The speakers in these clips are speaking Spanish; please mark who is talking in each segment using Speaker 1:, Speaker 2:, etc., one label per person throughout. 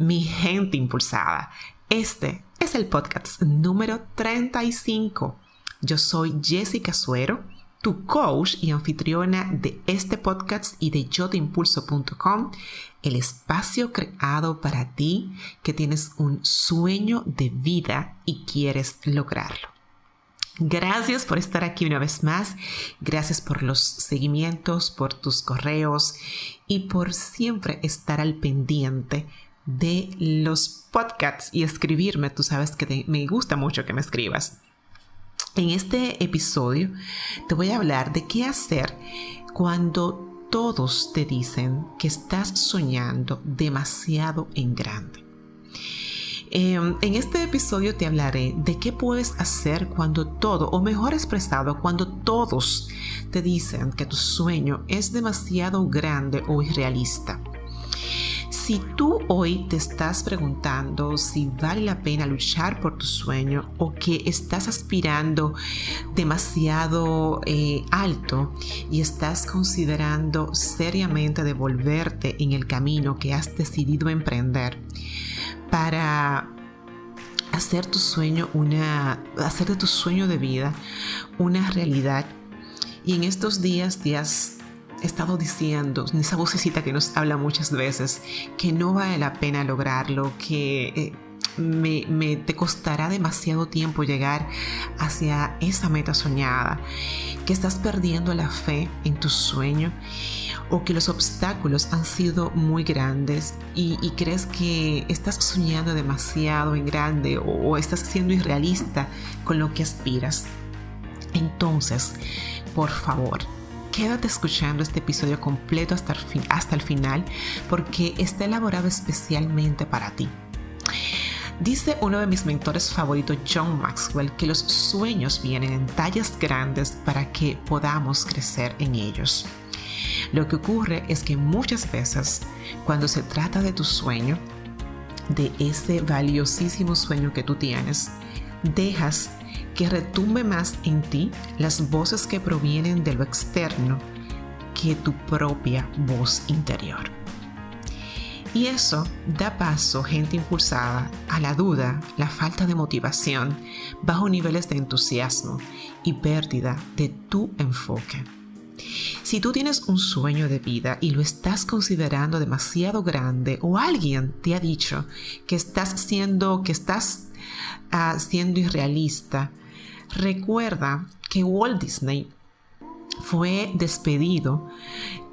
Speaker 1: mi gente impulsada. Este es el podcast número 35. Yo soy Jessica Suero, tu coach y anfitriona de este podcast y de yotimpulso.com, el espacio creado para ti que tienes un sueño de vida y quieres lograrlo. Gracias por estar aquí una vez más. Gracias por los seguimientos, por tus correos y por siempre estar al pendiente de los podcasts y escribirme. Tú sabes que me gusta mucho que me escribas. En este episodio te voy a hablar de qué hacer cuando todos te dicen que estás soñando demasiado en grande. Em, en este episodio te hablaré de qué puedes hacer cuando todo, o mejor expresado, cuando todos te dicen que tu sueño es demasiado grande o irrealista. Si tú hoy te estás preguntando si vale la pena luchar por tu sueño o que estás aspirando demasiado eh, alto y estás considerando seriamente devolverte en el camino que has decidido emprender para hacer tu sueño una hacer de tu sueño de vida una realidad y en estos días te has estado diciendo, esa vocecita que nos habla muchas veces, que no vale la pena lograrlo, que eh, me, te costará demasiado tiempo llegar hacia esa meta soñada, que estás perdiendo la fe en tu sueño o que los obstáculos han sido muy grandes y, crees que estás soñando demasiado en grande o estás siendo irrealista con lo que aspiras. Entonces, por favor, quédate escuchando este episodio completo hasta el, final porque está elaborado especialmente para ti. Dice uno de mis mentores favoritos, John Maxwell, que los sueños vienen en tallas grandes para que podamos crecer en ellos. Lo que ocurre es que muchas veces, cuando se trata de tu sueño, de ese valiosísimo sueño que tú tienes, dejas que retumbe más en ti las voces que provienen de lo externo que tu propia voz interior. Y eso da paso, gente impulsada, a la duda, la falta de motivación, bajo niveles de entusiasmo y pérdida de tu enfoque. Si tú tienes un sueño de vida y lo estás considerando demasiado grande o alguien te ha dicho que estás siendo, que estás uh, siendo irrealista, Recuerda que Walt Disney fue despedido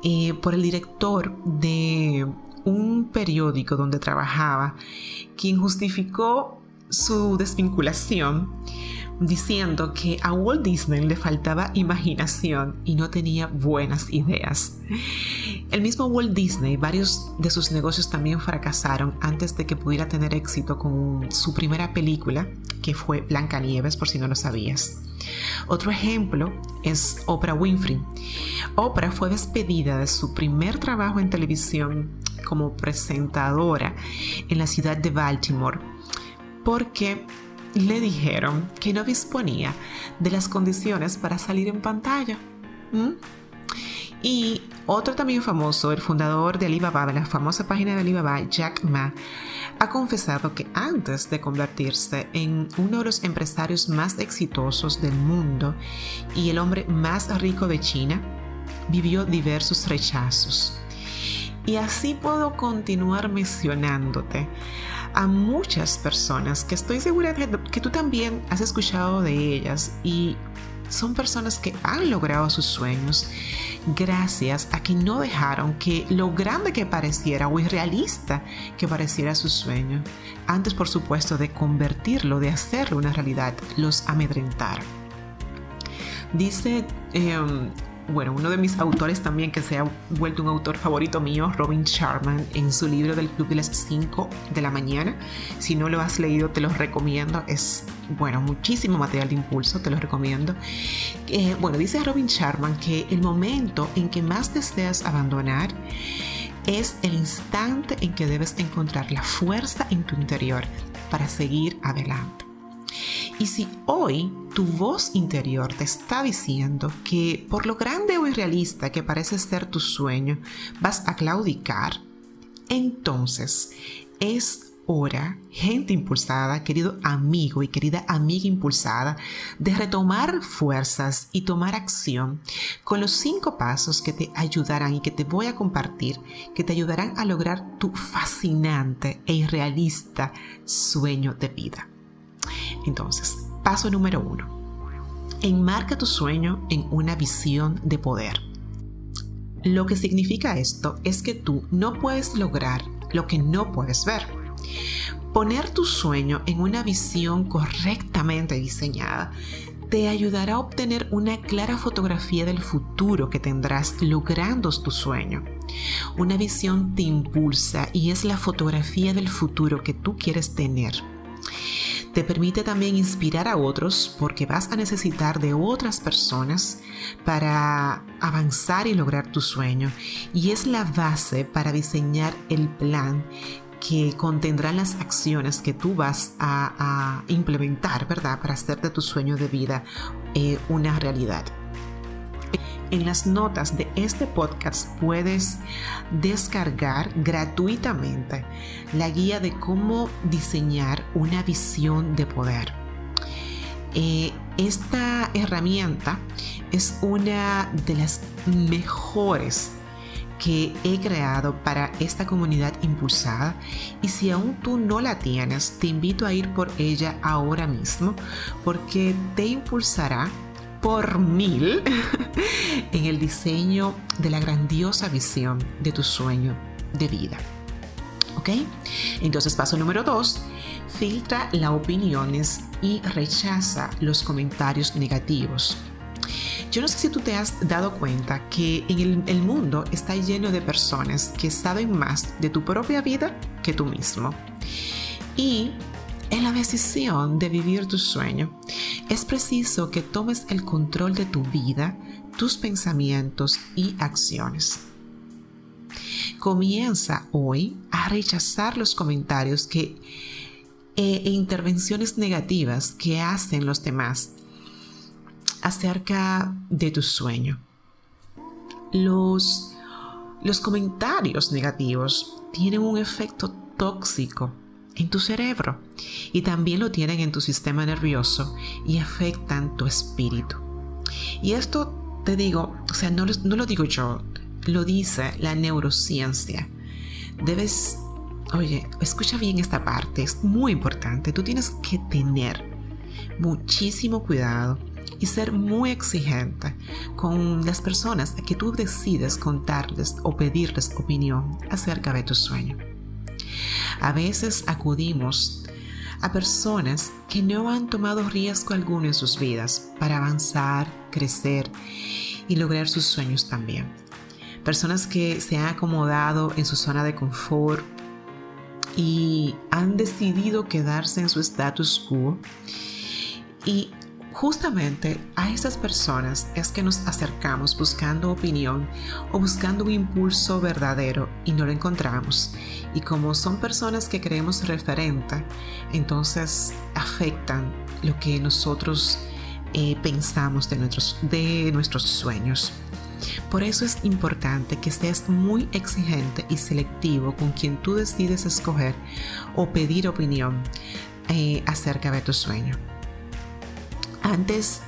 Speaker 1: eh, por el director de un periódico donde trabajaba, quien justificó su desvinculación diciendo que a Walt Disney le faltaba imaginación y no tenía buenas ideas. El mismo Walt Disney, varios de sus negocios también fracasaron antes de que pudiera tener éxito con su primera película, que fue Blancanieves, por si no lo sabías. Otro ejemplo es Oprah Winfrey. Oprah fue despedida de su primer trabajo en televisión como presentadora en la ciudad de Baltimore porque le dijeron que no disponía de las condiciones para salir en pantalla. Y otro también famoso, el fundador de Alibaba, la famosa página de Alibaba, Jack Ma, ha confesado que antes de convertirse en uno de los empresarios más exitosos del mundo y el hombre más rico de China, vivió diversos rechazos. Y así puedo continuar mencionándote a muchas personas que estoy segura que tú también has escuchado de ellas y son personas que han logrado sus sueños gracias a que no dejaron que lo grande que pareciera o irrealista que pareciera su sueño, antes por supuesto de convertirlo, de hacerlo una realidad, los amedrentaron. Dice em, bueno, uno de mis autores también que se ha vuelto un autor favorito mío, Robin Sharman, en su libro del Club de las 5 de la mañana. Si no lo has leído, te lo recomiendo. Es, bueno, muchísimo material de impulso, te lo recomiendo. Eh, bueno, dice Robin Sharman que el momento en que más deseas abandonar es el instante en que debes encontrar la fuerza en tu interior para seguir adelante. Y si hoy tu voz interior te está diciendo que por lo grande o irrealista que parece ser tu sueño, vas a claudicar, entonces es hora, gente impulsada, querido amigo y querida amiga impulsada, de retomar fuerzas y tomar acción con los cinco pasos que te ayudarán y que te voy a compartir, que te ayudarán a lograr tu fascinante e irrealista sueño de vida. Entonces, paso número uno. Enmarca tu sueño en una visión de poder. Lo que significa esto es que tú no puedes lograr lo que no puedes ver. Poner tu sueño en una visión correctamente diseñada te ayudará a obtener una clara fotografía del futuro que tendrás logrando tu sueño. Una visión te impulsa y es la fotografía del futuro que tú quieres tener. Te permite también inspirar a otros porque vas a necesitar de otras personas para avanzar y lograr tu sueño. Y es la base para diseñar el plan que contendrán las acciones que tú vas a, implementar, ¿verdad? Para hacer de tu sueño de vida eh, una realidad. En las notas de este podcast puedes descargar gratuitamente la guía de cómo diseñar una visión de poder. Eh, esta herramienta es una de las mejores que he creado para esta comunidad impulsada y si aún tú no la tienes, te invito a ir por ella ahora mismo porque te impulsará por mil en el diseño de la grandiosa visión de tu sueño de vida. ¿Ok? Entonces, paso número dos, filtra las opiniones y rechaza los comentarios negativos. Yo no sé si tú te has dado cuenta que en el, el, mundo está lleno de personas que saben más de tu propia vida que tú mismo. Y en la decisión de vivir tu sueño, es preciso que tomes el control de tu vida, tus pensamientos y acciones. Comienza hoy a rechazar los comentarios que, e, intervenciones negativas que hacen los demás acerca de tu sueño. Los, los comentarios negativos tienen un efecto tóxico en tu cerebro y también lo tienen en tu sistema nervioso y afectan tu espíritu. Y esto te digo, o sea, no, no lo digo yo, lo dice la neurociencia. Debes, oye, escucha bien esta parte, es muy importante. Tú tienes que tener muchísimo cuidado y ser muy exigente con las personas a que tú decides contarles o pedirles opinión acerca de tu sueño. A veces acudimos a personas que no han tomado riesgo alguno en sus vidas para avanzar, crecer y lograr sus sueños también. Personas que se han acomodado en su zona de confort y han decidido quedarse en su status quo y Justamente a esas personas es que nos acercamos buscando opinión o buscando un impulso verdadero y no lo encontramos. Y como son personas que creemos referente, entonces afectan lo que nosotros eh, pensamos de nuestros, de nuestros sueños. Por eso es importante que seas muy exigente y selectivo con quien tú decides escoger o pedir opinión eh, acerca de tu sueño. Antes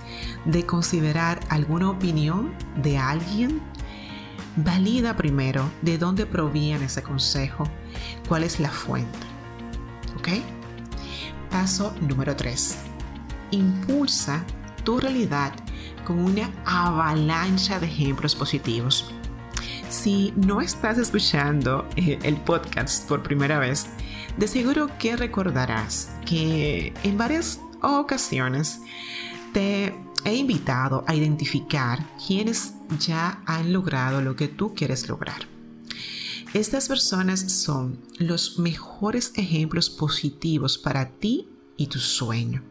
Speaker 1: de considerar alguna opinión de alguien, valida primero de dónde proviene ese consejo, cuál es la fuente. ¿Ok? Paso número 3. Impulsa tu realidad con una avalancha de ejemplos positivos. Si no estás escuchando eh, el podcast por primera vez, de seguro que recordarás que en varias ocasiones te he invitado a identificar quienes ya han logrado lo que tú quieres lograr. Estas personas son los mejores ejemplos positivos para ti y tu sueño.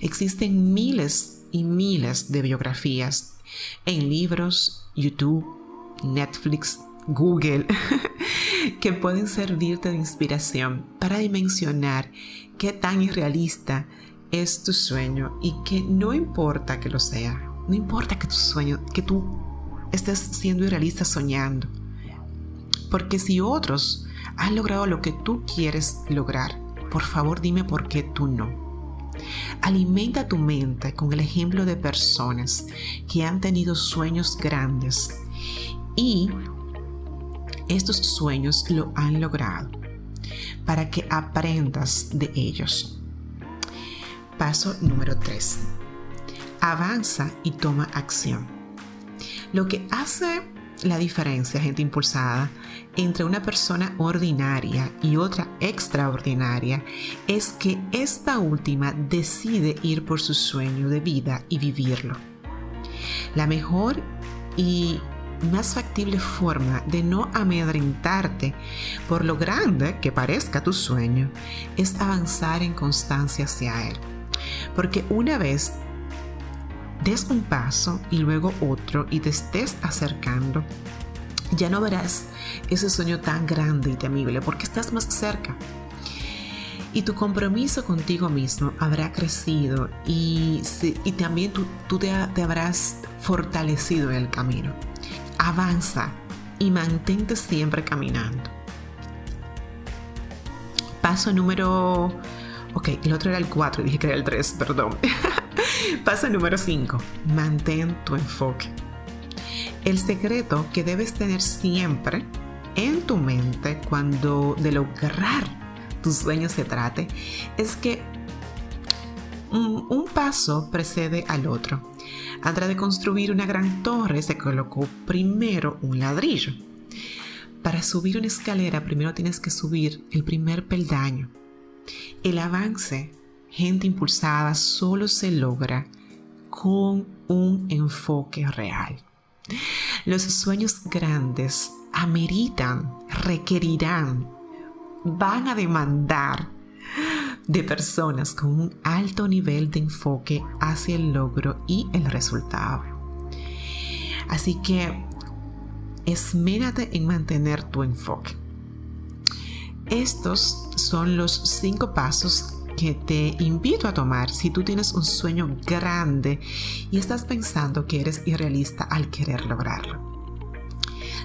Speaker 1: Existen miles y miles de biografías en libros, YouTube, Netflix, Google, que pueden servirte de inspiración para dimensionar qué tan irrealista es tu sueño y que no importa que lo sea, no importa que tu sueño, que tú estés siendo irrealista soñando. Porque si otros has logrado lo que tú quieres lograr, por favor dime por qué tú no. Alimenta tu mente con el ejemplo de personas que han tenido sueños grandes y estos sueños lo han logrado para que aprendas de ellos. Paso número 3. Avanza y toma acción. Lo que hace la diferencia, gente impulsada, entre una persona ordinaria y otra extraordinaria es que esta última decide ir por su sueño de vida y vivirlo. La mejor y más factible forma de no amedrentarte por lo grande que parezca tu sueño es avanzar en constancia hacia él. Porque una vez des un paso y luego otro y te estés acercando, ya no verás ese sueño tan grande y temible porque estás más cerca. Y tu compromiso contigo mismo habrá crecido y, y también tú, te, te habrás fortalecido en el camino. Avanza y mantente siempre caminando. Paso número... Ok, el otro era el 4, dije que era el 3, perdón. Paso número 5. Mantén tu enfoque. El secreto que debes tener siempre en tu mente cuando de lograr tus sueños se trate es que un, un paso precede al otro. Antes de construir una gran torre se colocó primero un ladrillo. Para subir una escalera primero tienes que subir el primer peldaño. El avance gente impulsada solo se logra con un enfoque real. Los sueños grandes ameritan, requerirán, van a demandar de personas con un alto nivel de enfoque hacia el logro y el resultado. Así que esmérate en mantener tu enfoque. Estos son los cinco pasos que te invito a tomar si tú tienes un sueño grande y estás pensando que eres irrealista al querer lograrlo.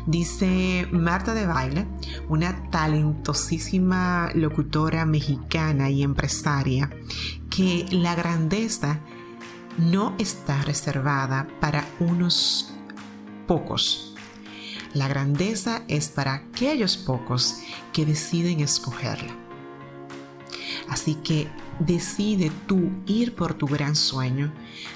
Speaker 1: Dice Marta de Baile, una talentosísima locutora mexicana y empresaria, que la grandeza no está reservada para unos pocos. La grandeza es para aquellos pocos que deciden escogerla. Así que decide tú ir por tu gran sueño.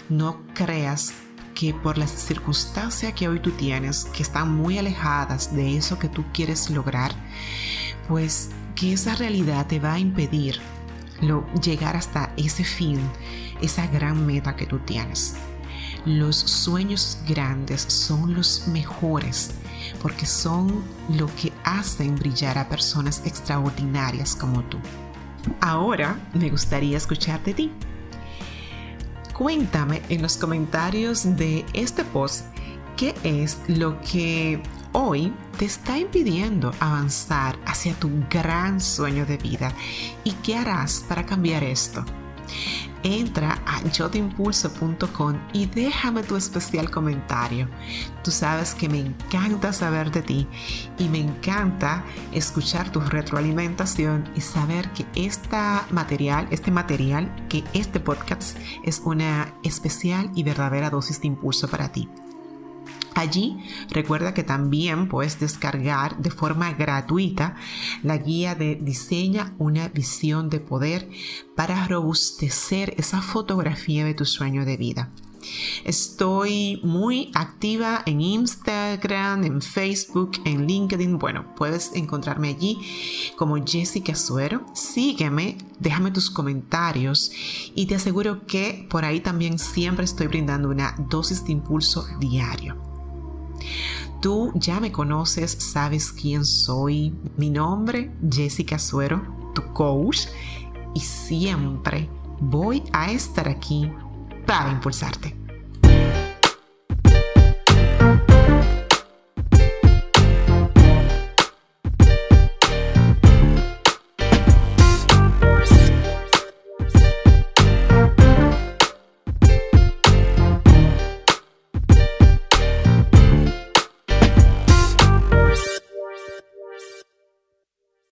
Speaker 1: No creas que por las circunstancias que hoy tú tienes, que están muy alejadas de eso que tú quieres lograr, pues que esa realidad te va a impedir llegar hasta ese fin, esa gran meta que tú tienes. Los sueños grandes son los mejores porque son lo que hacen brillar a personas extraordinarias como tú. Ahora me gustaría escuchar de ti. Cuéntame en los comentarios de este post qué es lo que hoy te está impidiendo avanzar hacia tu gran sueño de vida y qué harás para cambiar esto entra a yotimpulso.com y déjame tu especial comentario. Tú sabes que me encanta saber de ti y me encanta escuchar tu retroalimentación y saber que esta material, este material, que este podcast es una especial y verdadera dosis de impulso para ti. Allí recuerda que también puedes descargar de forma gratuita la guía de Diseña una visión de poder para robustecer esa fotografía de tu sueño de vida. Estoy muy activa en Instagram, en Facebook, en LinkedIn. Bueno, puedes encontrarme allí como Jessica Suero. Sígueme, déjame tus comentarios y te aseguro que por ahí también siempre estoy brindando una dosis de impulso diario. Tú ya me conoces, sabes quién soy. Mi nombre, Jessica Suero, tu coach, y siempre voy a estar aquí para impulsarte.